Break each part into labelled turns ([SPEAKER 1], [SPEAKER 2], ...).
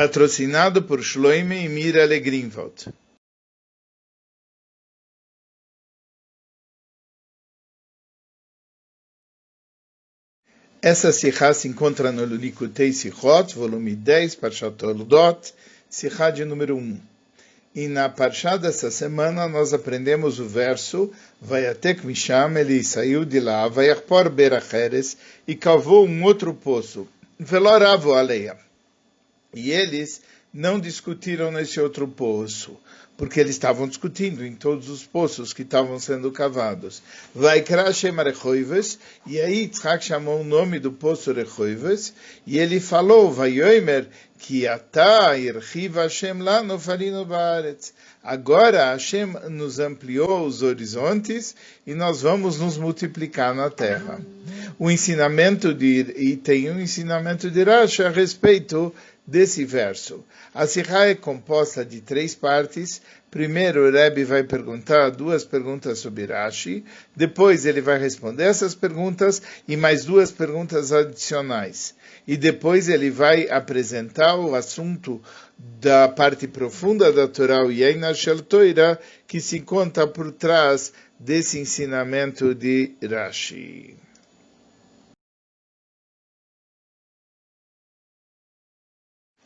[SPEAKER 1] patrocinado por Shloime e Mira Legrinwald. Essa Sikha se encontra no Likutei Sichot, volume 10, Parshat Toldot, Sikha de número 1. E na Parshat dessa semana nós aprendemos o verso Vayatek Misham, ele saiu de lá, Vayachpor Beracheres, e cavou um outro poço, Veloravo Aleia. E eles não discutiram nesse outro poço porque eles estavam discutindo em todos os poços que estavam sendo cavados. E aí Yitzhak chamou o nome do poço Rechoives, e ele falou, vai Yoimer, que ata irchiva Hashem lá no farino baaretz. Agora Hashem nos ampliou os horizontes e nós vamos nos multiplicar na terra. O ensinamento de e tem um ensinamento de Rashi a respeito desse verso. A Sihá é composta de três partes. Primeiro, o Rebbe vai perguntar duas perguntas sobre Rashi, depois ele vai responder essas perguntas e mais duas perguntas adicionais. E depois ele vai apresentar o assunto da parte profunda da Torá, o Yeina Shel Toira, que se conta por trás desse ensinamento de Rashi.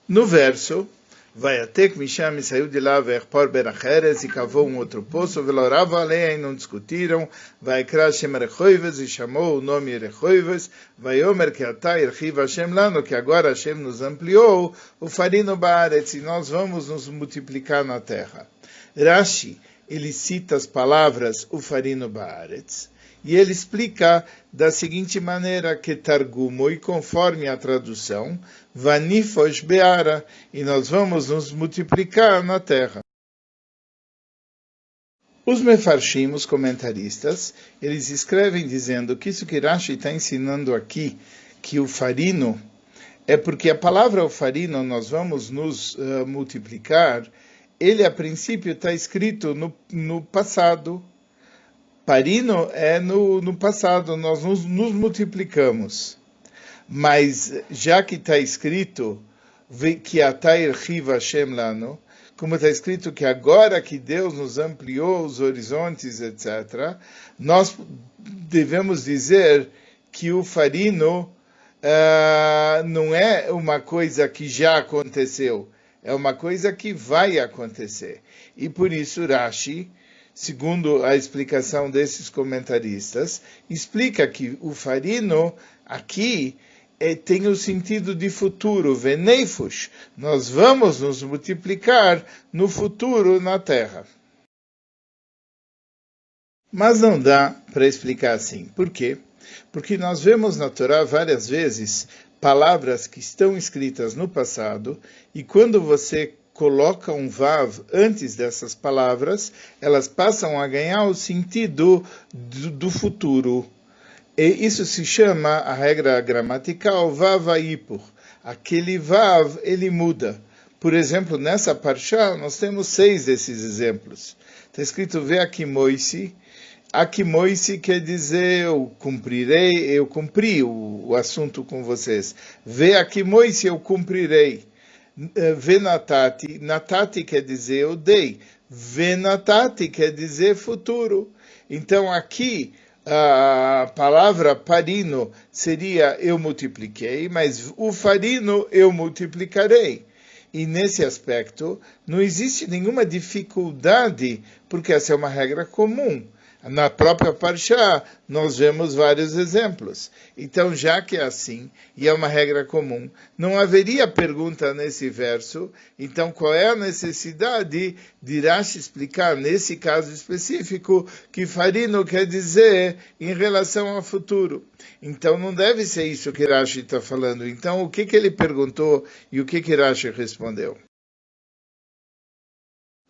[SPEAKER 1] No verso, vai até que Misham saiu de lá, por Beracheres, e cavou um outro poço, velorava e não discutiram, vai Krashem Rechoives, e chamou o nome Rechoives, vai Omer que Atá Irchiva Hashem Lano, que agora Hashem nos ampliou, o farino Baaretz, e nós vamos nos multiplicar na terra. Rashi, ele cita as palavras o farino Baaretz, e ele explica da seguinte maneira que Targumo, e conforme a tradução, Vanifos Beara, e nós vamos nos multiplicar na terra. Os mefarshim, os comentaristas, eles escrevem dizendo que isso que Rashi está ensinando aqui, que o farino, é porque a palavra o farino, nós vamos nos uh, multiplicar, ele a princípio está escrito no, no passado, Parino é no, no passado, nós nos, nos multiplicamos. Mas já que está escrito que Atair Riva Hashem como está escrito que agora que Deus nos ampliou os horizontes, etc., nós devemos dizer que o farino uh, não é uma coisa que já aconteceu, é uma coisa que vai acontecer. E por isso Rashi segundo a explicação desses comentaristas, explica que o farino aqui é, tem o sentido de futuro, veneifus. Nós vamos nos multiplicar no futuro na terra. Mas não dá para explicar assim. Por quê? Porque nós vemos na Torá várias vezes palavras que estão escritas no passado e quando você coloca um vav antes dessas palavras, elas passam a ganhar o sentido do, do futuro. E isso se chama a regra gramatical vavaipur. Aquele vav, ele muda. Por exemplo, nessa parshá, nós temos seis desses exemplos. Está escrito Veakimoisi. Akimoisi quer dizer eu cumprirei, eu cumpri o, o assunto com vocês. Veakimoisi, eu cumprirei. Venatati, natati quer dizer eu dei, venatati quer dizer futuro. Então aqui a palavra parino seria eu multipliquei, mas o farino eu multiplicarei. E nesse aspecto não existe nenhuma dificuldade, porque essa é uma regra comum. Na própria Parshá, nós vemos vários exemplos. Então, já que é assim, e é uma regra comum, não haveria pergunta nesse verso, então qual é a necessidade de Rashi explicar, nesse caso específico, que farino quer dizer em relação ao futuro? Então, não deve ser isso que Rashi está falando. Então, o que, que ele perguntou e o que, que Rashi respondeu?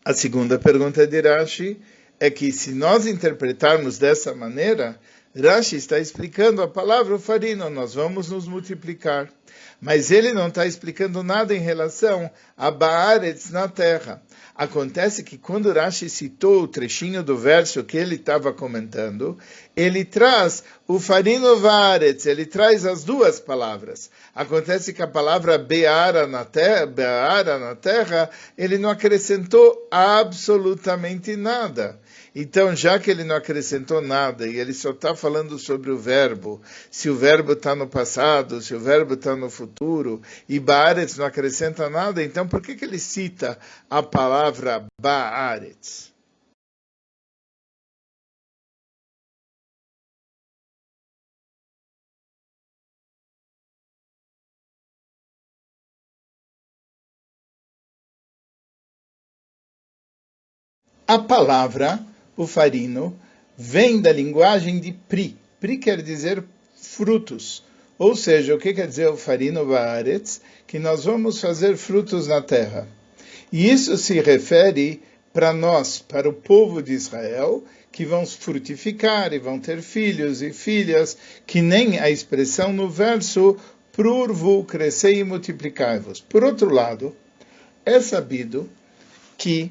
[SPEAKER 1] A segunda pergunta de Rashi é que se nós interpretarmos dessa maneira, Rashi está explicando a palavra farino, nós vamos nos multiplicar. Mas ele não está explicando nada em relação a Baaretz na terra. Acontece que quando Rashi citou o trechinho do verso que ele estava comentando, ele traz o farino varetz, ele traz as duas palavras. Acontece que a palavra beara na terra, beara na terra, ele não acrescentou absolutamente nada. Então, já que ele não acrescentou nada e ele só está falando sobre o verbo, se o verbo está no passado, se o verbo está no futuro, e Baaretz não acrescenta nada, então por que, que ele cita a palavra Baaretz? A palavra o farino, vem da linguagem de pri. Pri quer dizer frutos. Ou seja, o que quer dizer o farino baaretz? Que nós vamos fazer frutos na terra. E isso se refere para nós, para o povo de Israel, que vão frutificar e vão ter filhos e filhas, que nem a expressão no verso prurvu, crescei e multiplicai-vos. Por outro lado, é sabido que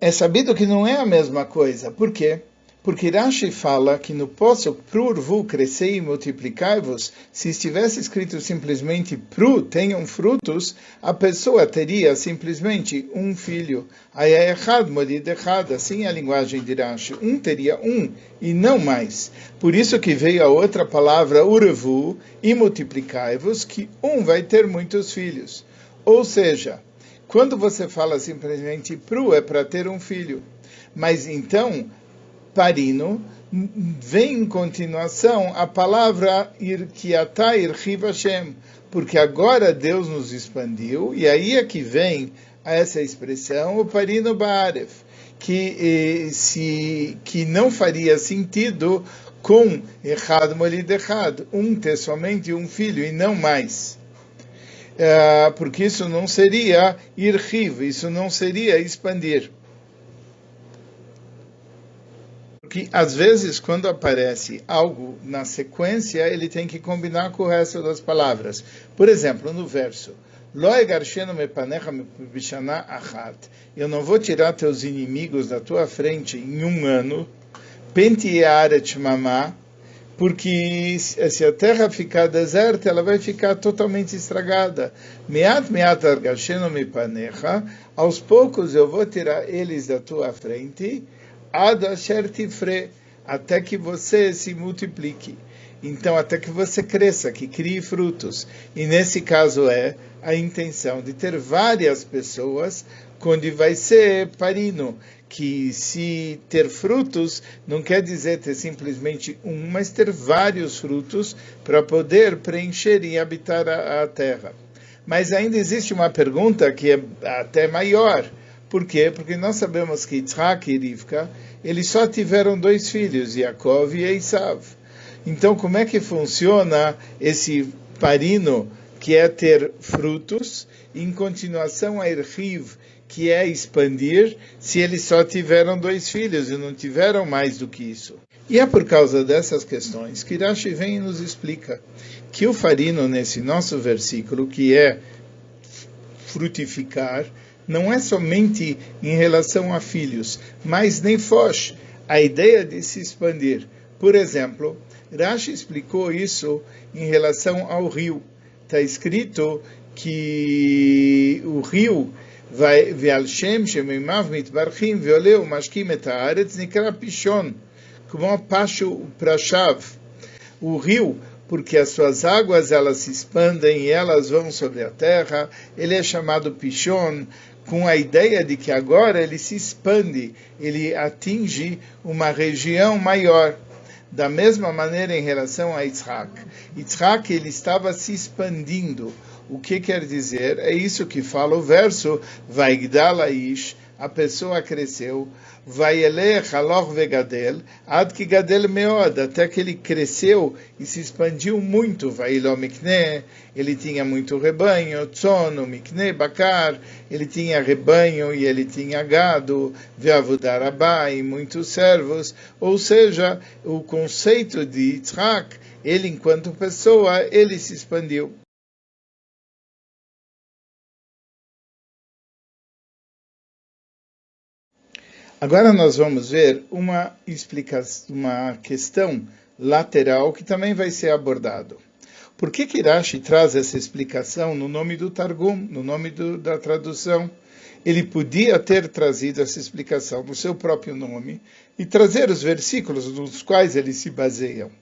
[SPEAKER 1] é sabido que não é a mesma coisa. Por quê? Porque Rashi fala que no poço prurvu crescei e multiplicai-vos, se estivesse escrito simplesmente pru, tenham frutos, a pessoa teria simplesmente um filho. Aí é errado, morido errado, assim é a linguagem de Rashi. Um teria um e não mais. Por isso que veio a outra palavra urvu e multiplicai-vos, que um vai ter muitos filhos. Ou seja, quando você fala simplesmente pru, é para ter um filho. Mas então, parino, vem em continuação a palavra irkiata irchiv porque agora Deus nos expandiu, e aí é que vem essa expressão, o parino ba'aref, que, se, que não faria sentido com errado molido errado, um ter somente um filho e não mais. É, porque isso não seria irriv, isso não seria expandir. Porque às vezes, quando aparece algo na sequência, ele tem que combinar com o resto das palavras. Por exemplo, no verso. Eu não vou tirar teus inimigos da tua frente em um ano. Pentiaret mamá porque se a terra ficar deserta, ela vai ficar totalmente estragada. Meat meat argasheno mipanecha, aos poucos eu vou tirar eles da tua frente, ad asher tifre, até que você se multiplique. Então, até que você cresça, que crie frutos. E nesse caso é a intenção de ter várias pessoas, quando vai ser parino que se ter frutos não quer dizer ter simplesmente um, mas ter vários frutos para poder preencher e habitar a, a, terra. Mas ainda existe uma pergunta que é até maior. Por quê? Porque nós sabemos que Yitzhak e Rivka, eles só tiveram dois filhos, Yaakov e Esav. Então, como é que funciona esse parino que é ter frutos, em continuação a Erhiv, que é expandir, se eles só tiveram dois filhos e não tiveram mais do que isso. E é por causa dessas questões que Rashi vem e nos explica que o farino, nesse nosso versículo, que é frutificar, não é somente em relação a filhos, mas nem foge a ideia de se expandir. Por exemplo, Rashi explicou isso em relação ao rio. Está escrito que o rio ועל שם שמימיו מתברכים ועולה ומשקים את הארץ נקרא פישון, como Pacho Prashav, o rio, porque as suas águas elas se expandem e elas vão sobre a terra, ele é chamado Pichon, com a ideia de que agora ele se expande, ele atinge uma região maior. Da mesma maneira em relação a Yitzhak. Yitzhak ele estava se expandindo. O que quer dizer? É isso que fala o verso, Vaigdalaish, a pessoa cresceu, vai haloch vegadel, ad gadel meod, até que ele cresceu e se expandiu muito, vai mikne, ele tinha muito rebanho, tsono, mikne, bakar, ele tinha rebanho e ele tinha gado, veavudarabá e muitos servos, ou seja, o conceito de Yitzhak, ele enquanto pessoa, ele se expandiu. Agora nós vamos ver uma uma questão lateral que também vai ser abordado. Por que que traz essa explicação no nome do Targum, no nome do, da tradução? Ele podia ter trazido essa explicação no seu próprio nome e trazer os versículos nos quais eles se baseiam.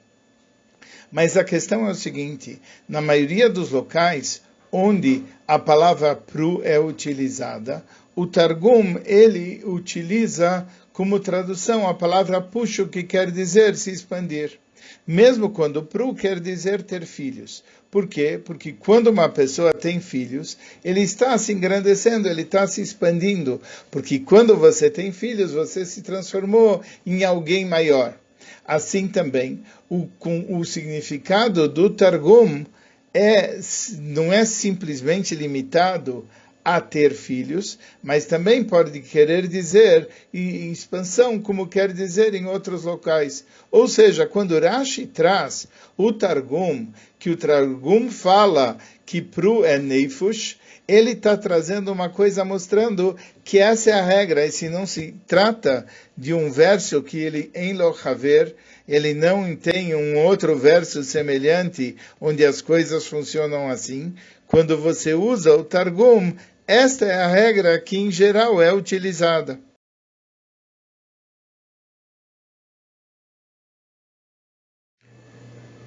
[SPEAKER 1] Mas a questão é o seguinte: na maioria dos locais onde a palavra pru é utilizada, o Targum ele utiliza como tradução a palavra puxo, que quer dizer se expandir. Mesmo quando pru quer dizer ter filhos. Por quê? Porque quando uma pessoa tem filhos, ele está se engrandecendo, ele está se expandindo. Porque quando você tem filhos, você se transformou em alguém maior. Assim também, o, com o significado do Targum é, não é simplesmente limitado a ter filhos, mas também pode querer dizer em expansão, como quer dizer em outros locais. Ou seja, quando Rashi traz o Targum, que o Targum fala que Pru é Neifush, ele está trazendo uma coisa mostrando que essa é a regra, e se não se trata de um verso que ele em Lochaver, ele não tem um outro verso semelhante onde as coisas funcionam assim. Quando você usa o Targum, esta é a regra que, em geral, é utilizada.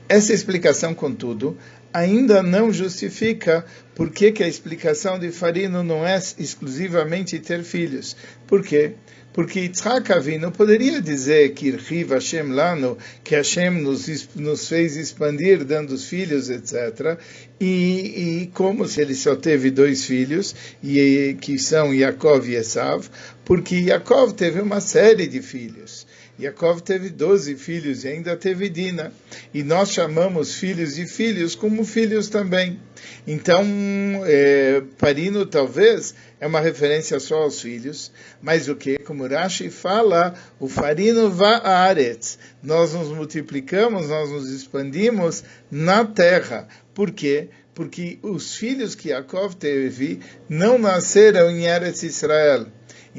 [SPEAKER 1] Essa explicação, contudo, ainda não justifica por que, que a explicação de Farino não é exclusivamente ter filhos. Por quê? Yitzhak Avinu poderia dizer que Irhiv Hashem Lano, que Hashem nos, nos fez expandir dando os filhos, etc. E, e, como se ele só teve dois filhos, e, que são Yaakov e Esav, porque Yaakov teve uma série de filhos. Yaakov teve doze filhos e ainda teve Dina. E nós chamamos filhos de filhos como filhos também. Então, é, Parino talvez é uma referência só aos filhos, mas o que? Como Rashi fala, o farino va'aretz. Nós nos multiplicamos, nós nos expandimos na terra. Por quê? Porque os filhos que Yaakov teve não nasceram em Eretz Israel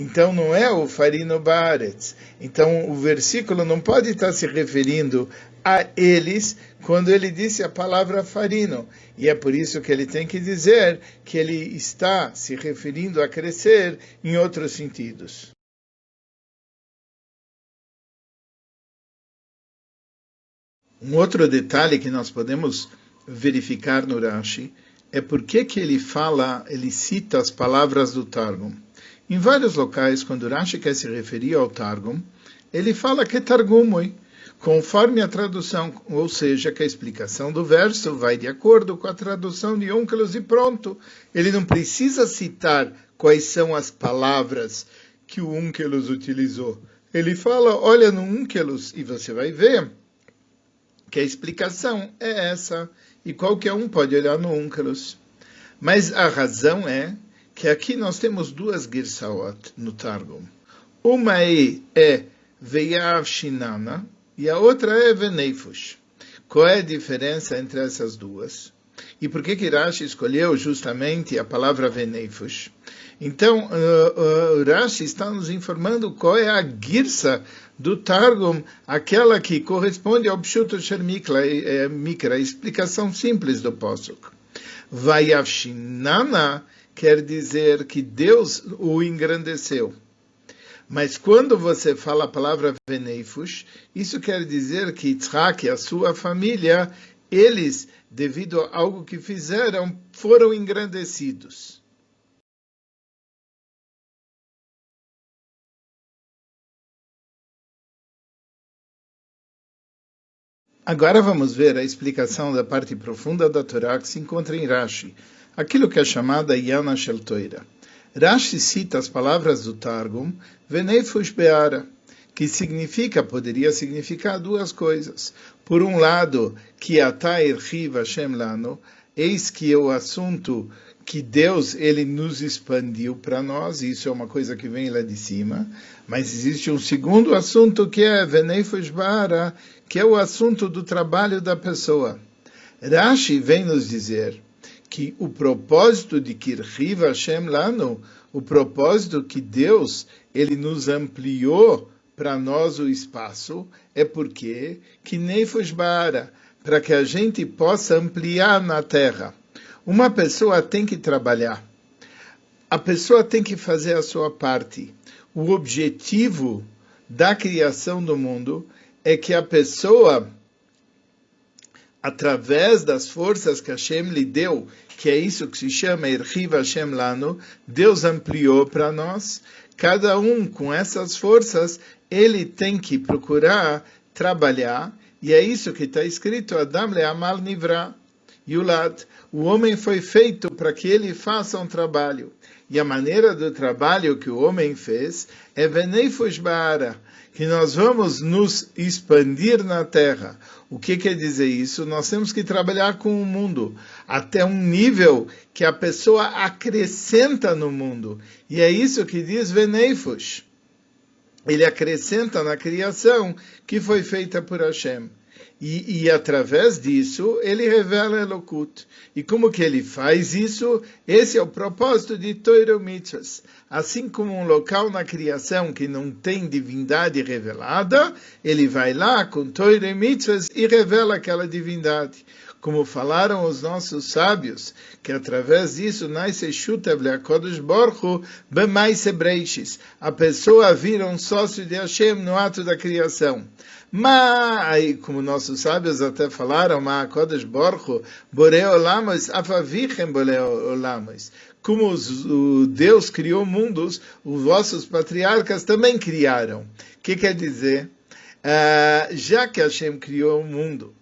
[SPEAKER 1] então não é o farino baaretz. Então o versículo não pode estar se referindo a eles quando ele disse a palavra farino. E é por isso que ele tem que dizer que ele está se referindo a crescer em outros sentidos. Um outro detalhe que nós podemos verificar no Rashi é por que ele fala, ele cita as palavras do Targum. Em vários locais, quando Rashi quer se referir ao Targum, ele fala que é Targumoi, conforme a tradução, ou seja, que a explicação do verso vai de acordo com a tradução de Onkelos e pronto. Ele não precisa citar quais são as palavras que o Onkelos utilizou. Ele fala, olha no Onkelos e você vai ver que a explicação é essa. E qualquer um pode olhar no Onkelos. Mas a razão é que aqui nós temos duas Girsaot no Targum. Uma é Veyav Shinana e a outra é Veneifush. Qual é a diferença entre essas duas? E por que que Rashi escolheu justamente a palavra Veneifush? Então, uh, uh, Rashi está nos informando qual é a girsa do Targum, aquela que corresponde ao Pshuto Sher Mikra, é, a explicação simples do Posuk. Vayavshinana quer dizer que Deus o engrandeceu. Mas quando você fala a palavra Veneifush, isso quer dizer que Yitzhak e a sua família, eles, devido a algo que fizeram, foram engrandecidos. Agora vamos ver a explicação da parte profunda da Torá que se encontra em Rashi, aquilo que é chamada Yana Shel Toira. Rashi cita as palavras do Targum, Venefus Beara, que significa, poderia significar duas coisas. Por um lado, que Atair Riva Hashem Lano, eis que é o assunto que Deus ele nos expandiu para nós, isso é uma coisa que vem lá de cima, mas existe um segundo assunto que é Venefus Beara, que é o assunto do trabalho da pessoa. Rashi vem nos dizer que o propósito de Kirchiv Hashem Lano, o propósito que Deus ele nos ampliou para nós o espaço é porque que Nefesh Baara, para que a gente possa ampliar na Terra. Uma pessoa tem que trabalhar. A pessoa tem que fazer a sua parte. O objetivo da criação do mundo é que a pessoa, através das forças que Hashem lhe deu, que é isso que se chama Erchiva Hashem Lano, Deus ampliou para nós. Cada um com essas forças, ele tem que procurar trabalhar, e é isso que está escrito, Adam le amal nivra, yulad, o homem foi feito para que ele faça um trabalho. E a maneira do trabalho que o homem fez é Veneifus Baara, que nós vamos nos expandir na terra. O que quer dizer isso? Nós temos que trabalhar com o mundo até um nível que a pessoa acrescenta no mundo. E é isso que diz Veneifus. Ele acrescenta na criação que foi feita por Hashem. E, e, através disso ele revela Elokut. E como que ele faz isso? Esse é o propósito de Torah Mitzvahs. Assim como um local na criação que não tem divindade revelada, ele vai lá com Torah Mitzvahs e revela aquela divindade. Como falaram os nossos sábios, que através disso nasce Shutev Leakodesh Borchu Bemaise Breishis. A pessoa vira um sócio de Hashem no ato da criação. Mas, como nossos sábios até falaram, Ma Kodesh Borchu, Boreo Lamos, Afavichem Boreo Lamos. Como os, o Deus criou mundos, os vossos patriarcas também criaram. O que quer dizer? Uh, já que Hashem criou o mundo,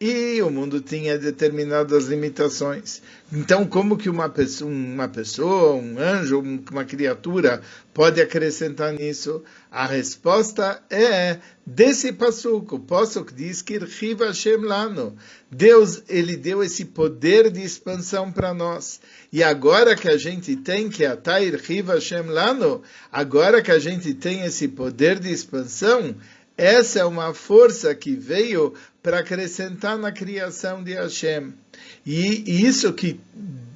[SPEAKER 1] e o mundo tinha determinadas limitações. Então, como que uma pessoa, uma pessoa, um anjo, uma criatura pode acrescentar nisso? A resposta é desse passuco. O passuco diz que Hashem Lano. Deus, ele deu esse poder de expansão para nós. E agora que a gente tem que Atair Hashem Lano, agora que a gente tem esse poder de expansão, essa é uma força que veio para acrescentar na criação de Hashem. E isso que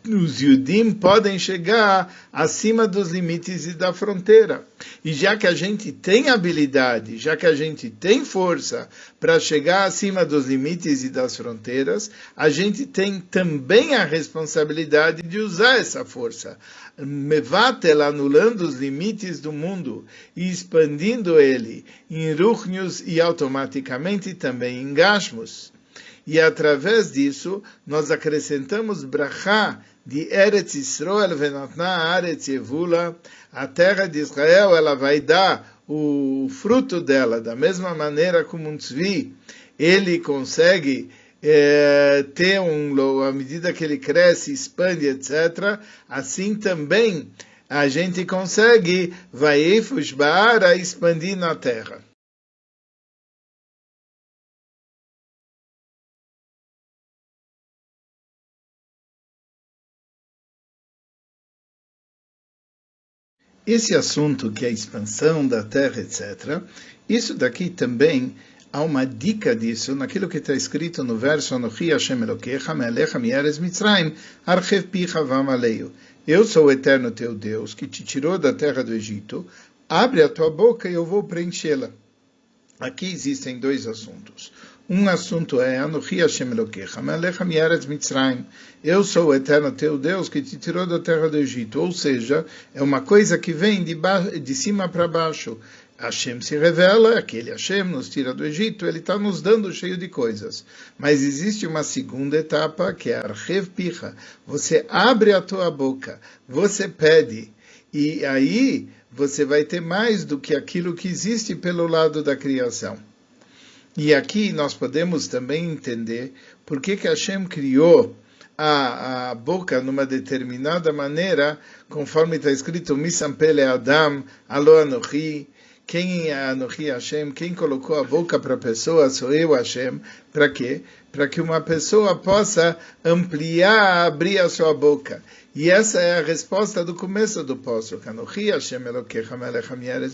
[SPEAKER 1] os Yudim podem chegar acima dos limites e da fronteira. E já que a gente tem habilidade, já que a gente tem força para chegar acima dos limites e das fronteiras, a gente tem também a responsabilidade de usar essa força. Mevatel anulando os limites do mundo e expandindo ele em ruchnius e automaticamente também em gashmos. E através disso, nós acrescentamos brachá de Eretz Israel venatna Eretz Yevula, a terra de Israel, ela vai dar o fruto dela, da mesma maneira como um tzvi, ele consegue é, ter um, à medida que ele cresce, expande, etc., assim também a gente consegue, vai expandir na terra. Esse assunto que é a expansão da terra, etc., isso daqui também há uma dica disso naquilo que está escrito no verso Anochi Hashem Elokecha me'alecha mi'eres Mitzrayim archev picha vamaleio. Eu sou o eterno teu Deus que te tirou da terra do Egito. Abre a tua boca e eu vou preenchê-la. Aqui existem dois assuntos. Um assunto é Anochi Hashem Elokecha, Melecha Mieretz Mitzrayim. Eu sou o eterno teu Deus que te tirou da terra do Egito. Ou seja, é uma coisa que vem de, de cima para baixo. Hashem se revela, aquele Hashem nos tira do Egito, ele está nos dando cheio de coisas. Mas existe uma segunda etapa que é Archev Picha. Você abre a tua boca, você pede. E aí você vai ter mais do que aquilo que existe pelo lado da criação. E aqui nós podemos também entender por que, que Hashem criou a, a boca numa determinada maneira, conforme está escrito, Misampele Adam, Alo Anochi, quem é Anochi Hashem, quem colocou a boca para a pessoa sou eu Hashem, para quê? Para que uma pessoa possa ampliar, abrir a sua boca. E essa é a resposta do começo do. Anochi Hashem Elokecha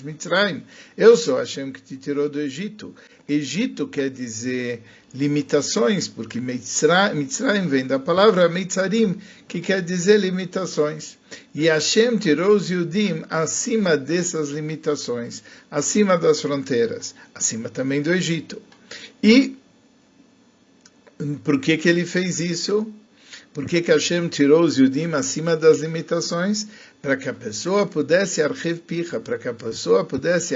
[SPEAKER 1] Mitzrayim. Eu sou Hashem que te tirou do Egito. Egito quer dizer limitações, porque Mitzrayim vem da palavra Mitzarim, que quer dizer limitações. E Hashem tirou os Yudim acima dessas limitações, acima das fronteiras, acima também do Egito. E por que, que ele fez isso? Por que, Hashem tirou os Yudim acima das limitações? Para que a pessoa pudesse archiv para que a pessoa pudesse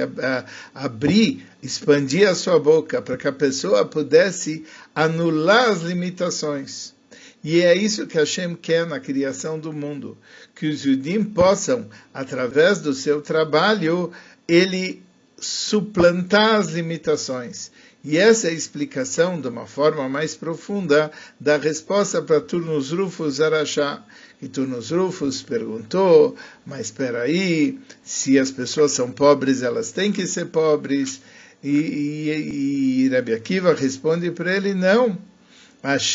[SPEAKER 1] abrir, expandir a sua boca, para que a pessoa pudesse anular as limitações. E é isso que Hashem quer na criação do mundo, que os Yudim possam, através do seu trabalho, ele suplantar as limitações. E essa é a explicação, de uma forma mais profunda, da resposta para Turnus Rufus Arachá. E Turnus Rufus perguntou, mas espera aí, se as pessoas são pobres, elas têm que ser pobres. E, e, e Rabbi Akiva responde para ele, não.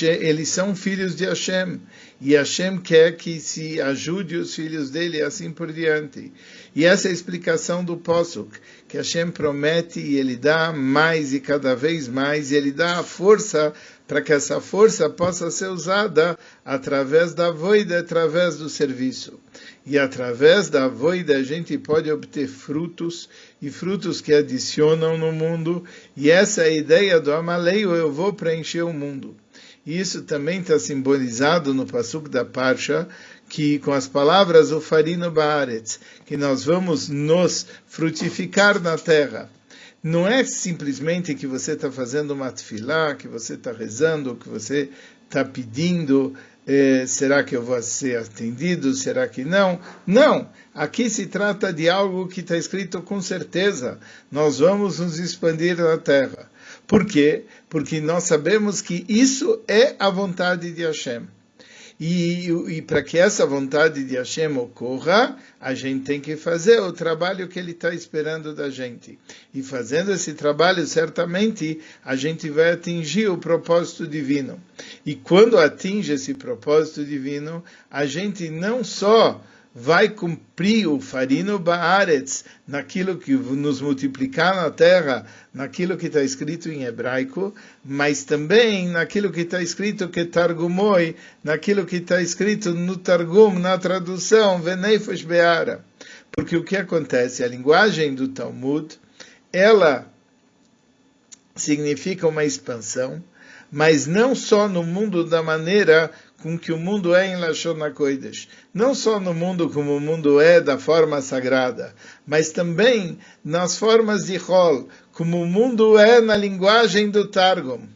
[SPEAKER 1] Eles são filhos de Hashem, e Hashem quer que se ajude os filhos dele e assim por diante. E essa é a explicação do Posuk, que Hashem promete e ele dá mais e cada vez mais, e ele dá a força para que essa força possa ser usada através da voida, através do serviço. E através da voida a gente pode obter frutos, e frutos que adicionam no mundo, e essa é a ideia do Amaleio, eu vou preencher o mundo. Isso também está simbolizado no Pasuk da Parsha, que com as palavras o farino baaretz, que nós vamos nos frutificar na terra. Não é simplesmente que você está fazendo uma tefilá, que você está rezando, que você está pedindo, eh, será que eu vou ser atendido, será que não? Não, aqui se trata de algo que está escrito com certeza. Nós vamos nos expandir na terra. Por quê? Porque nós sabemos que isso é a vontade de Hashem. E, e para que essa vontade de Hashem ocorra, a gente tem que fazer o trabalho que Ele está esperando da gente. E fazendo esse trabalho, certamente, a gente vai atingir o propósito divino. E quando atinge esse propósito divino, a gente não só vai cumprir o farino baaretz naquilo que nos multiplicar na terra, naquilo que está escrito em hebraico, mas também naquilo que está escrito que targumoi, naquilo que está escrito no targum, na tradução, veneifosh beara. Porque o que acontece? A linguagem do Talmud, ela significa uma expansão, mas não só no mundo da maneira com que o mundo é em Lashon HaKodesh. Não só no mundo como o mundo é da forma sagrada, mas também nas formas de Hol, como o mundo é na linguagem do Targum.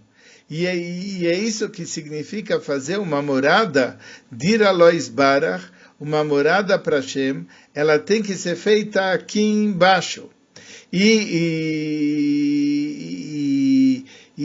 [SPEAKER 1] E é, e é isso que significa fazer uma morada, dir Alois Barach, uma morada para Hashem, ela tem que ser feita aqui embaixo. e, e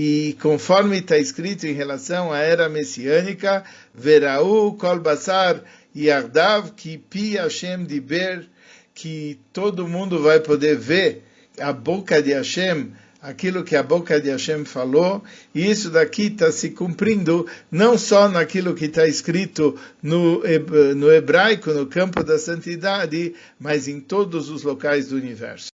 [SPEAKER 1] e conforme está escrito em relação à era messiânica, Veraú kol basar yardav ki pi Hashem diber, que todo mundo vai poder ver a boca de Hashem, aquilo que a boca de Hashem falou, e isso daqui está se cumprindo não só naquilo que está escrito no, no hebraico, no campo da santidade, mas em todos os locais do universo.